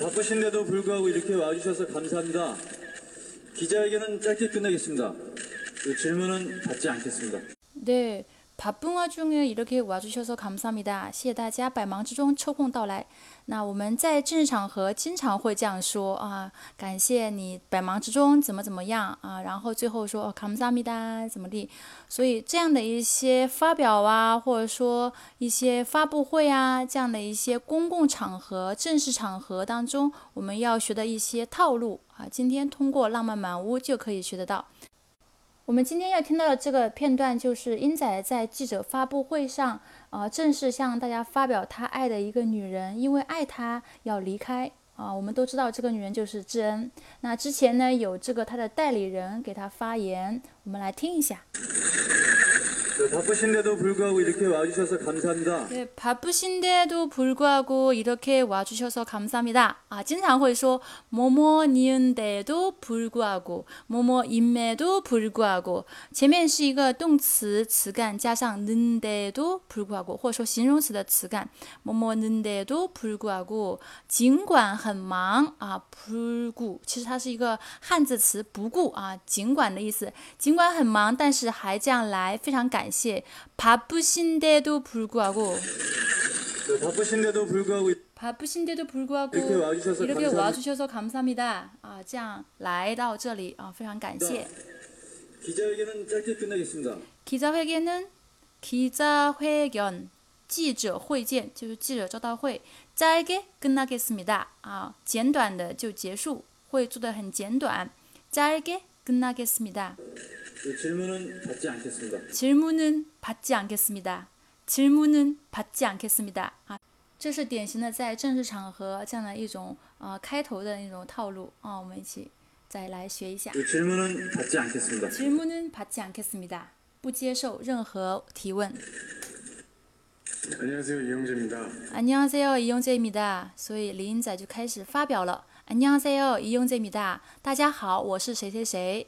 바쁘신데도 불구하고 이렇게 와주셔서 감사합니다. 기자회견은 짧게 끝내겠습니다. 그 질문은 받지 않겠습니다. 네, 바쁜 와중에 이렇게 와주셔서 감사합니다. 谢谢大家百忙之中抽空到来。那我们在正式场合经常会这样说啊，感谢你百忙之中怎么怎么样啊，然后最后说哦감사합니다怎么地。所以这样的一些发表啊，或者说一些发布会啊，这样的一些公共场合、正式场合当中，我们要学的一些套路啊，今天通过浪漫满屋就可以学得到。 我们今天要听到的这个片段，就是英仔在记者发布会上，呃，正式向大家发表他爱的一个女人，因为爱他要离开啊。我们都知道这个女人就是智恩。那之前呢，有这个他的代理人给他发言，我们来听一下。 네, 바쁘신데도 불구하고 이렇게 와주셔서 감사합니다. 네, 바쁘신데도 불구하고 이렇게 와주셔서 감사합니다. 아, 经常会说 뭐뭐니은데도 불구하고 뭐뭐임에도 불구하고 前面是一个动词词干加上 는데도 불구하고 或者说形容词的词干 뭐뭐는데도 불구하고 尽管很忙啊 불구 其实它是一个汉字词不顾啊尽管的意思尽管很忙但是还这样来非常感 谢 바쁘신데도 불구하고 네, 바쁘신데도 불구하고 바쁘신데도 불구하고 이렇게 와주셔서 이렇게 감사합니다. 와주셔서 감사합니다. 아, 这样来到这里啊，非常感谢。 기자회견은 짧게 끝내겠습니다. 기자회견은 기자회견 记者会见就是记者招待会，짧게끝나겠습니다啊，简短的就结束，会做的很简短。짧게끝나겠습니다 그 질문은 받지 않겠습니다. 질문은 받지 않겠습니다. 질문은 받지 않겠습니다. 啊，这是典型的在正式场合这样的一种呃开头的那种套路啊，我们一起再来学一下。 그 질문은 받지 않겠습니다. 질문은 받지 않겠습니다. 不接受任何提问。 안녕하세요 이영재입니다. 안녕하세요 이용재입니다. 所以李英仔就开始发表了。안녕하세요 이용재입니다. 大家好，我是谁谁谁。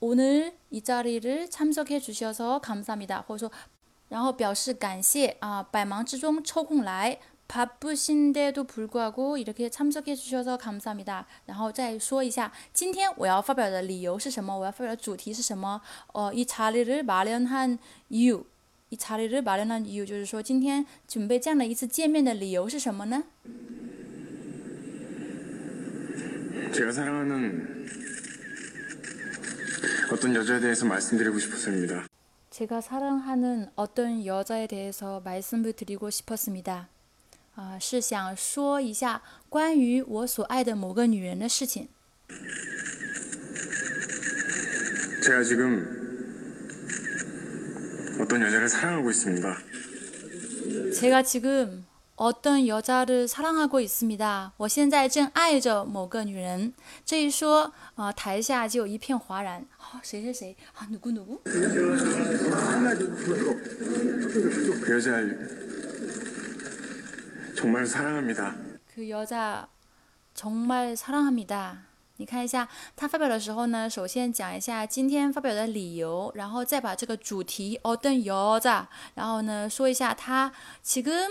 오늘이자리를참석해주셔서감사합니다，或者说，然后表示感谢啊，百忙之中抽空来。 바쁘신데도 불구하고 이렇게 참석해 주셔서 감사합니다. 然后再说一下今天我要发表的理由是什么我要发表的主题是什么 어, 이 자리를 마련한 이유 이 자리를 마련한 이유 就是说今天准备这样的一次见面的理由是什么呢 제가 사랑하는 어떤 여자에 대해서 말씀드리고 싶어서입니다. 제가 사랑하는 어떤 여자에 대해서 말씀을 드리고 싶었습니다. 啊、是想说一下关于我所爱的某个女人的事情。 제가 지금 어떤 여자를 사랑하고 있습니다. 제가 지금 어떤 여자를 사랑하고 있습니다. 我现在正爱着某个女人。这一说，啊、台下就一片哗然。啊、谁谁谁啊？누구누구？ 그 여자 정말 사랑합니다. 그 여자 정말 사랑합니다. 你看一下，他发表的时候呢，首先讲一下今天发表的理由，然后再把这个主题어떤여자，然后呢说一下他지금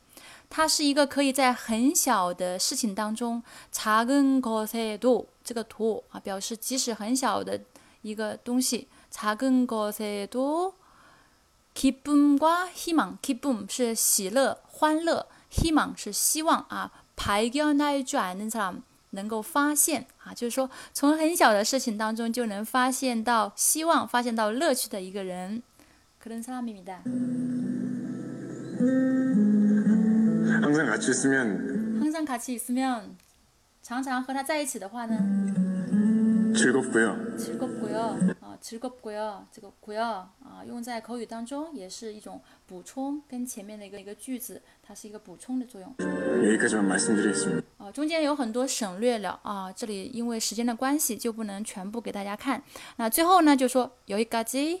她是一个可以在很小的事情当中，작은것에도这个도啊表示即使很小的一个东西，작은것에도 기쁨과 희망, 기쁨是喜乐、欢乐，희망是希望啊。발견할 줄 아는 사람能够发现啊，就是说从很小的事情当中就能发现到希望、发现到乐趣的一个人。그런사람입니다。 항상 같이 있으면 항상 같이 있으면 常常和他在一起的话呢， 즐겁고요. 즐겁고요. 어, 즐겁고요. 这个 고요 啊，用在口语当中也是一种补充，跟前面的一个一个句子，它是一个补充的作用。 여기까지만 말씀드리겠습니다. 啊，中间有很多省略了啊，这里因为时间的关系就不能全部给大家看。那最后呢，就说여기까지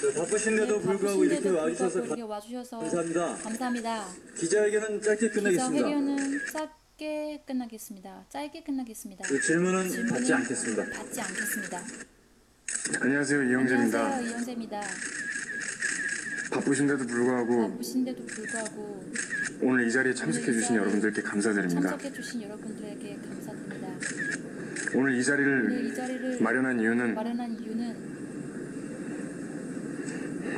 네, 바쁘신데도 불구하고 이렇게 와주셔서 이렇게 와주셔서 감사합니다. 감사합니다. 기자회견은 짧게 끝내겠습니다. 기자회견은 짧게 끝나겠습니다. 짧게 끝나겠습니다. 그 질문은 질문은 받지 않겠습니다. 받지 않겠습니다. 안녕하세요 이영재입니다. 안녕하세요, 이영재입니다. 바쁘신데도 불구하고 바쁘신데도 불구하고 오늘 이 자리에 참석해 주신 여러분들께 감사드립니다. 참석해 주신 여러분들에게 감사드립니다. 오늘 이 오늘 자리를 이 자리를 마련한 이유는 마련한 이유는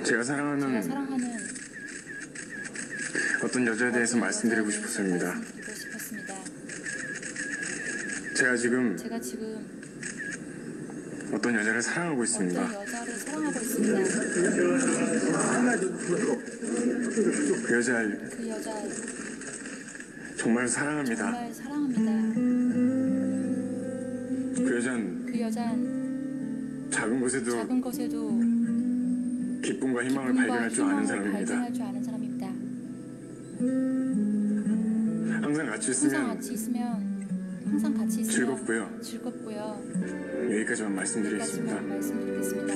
제가 제가 사랑하는 사랑하는 어떤 여자에 대해서 어떤 말씀드리고 싶었습니다. 말씀드리고 싶었습니다. 제가 지금 제가 지금 어떤 여자를 사랑하고 있습니다. 어떤 여자를 사랑하고 있습니다. 그 여자 그 여자 정말 사랑합니다. 정말 사랑합니다. 그 여잔 그 여잔 작은 곳에도 작은 것에도 기쁨과 희망을 발견할 줄 아는 사람입니다. 발견할 줄 아는 사람입니다. 항상 같이 항상 있으면 같이 있으면 항상 같이 있으면 즐겁고요. 즐겁고요. 여기까지만 말씀드리겠습니다. 여기까지만 말씀드리겠습니다.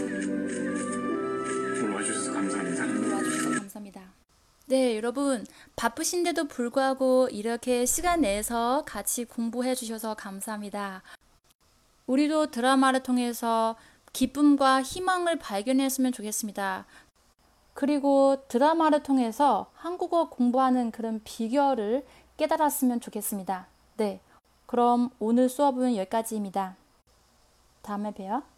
오늘 와주셔서 감사합니다. 오늘 와주셔서 감사합니다. 네, 여러분 바쁘신데도 불구하고 이렇게 시간 내서 같이 공부해 주셔서 감사합니다. 우리도 드라마를 통해서 기쁨과 희망을 발견했으면 좋겠습니다. 그리고 드라마를 통해서 한국어 공부하는 그런 비결을 깨달았으면 좋겠습니다. 네. 그럼 오늘 수업은 여기까지입니다. 다음에 봬요.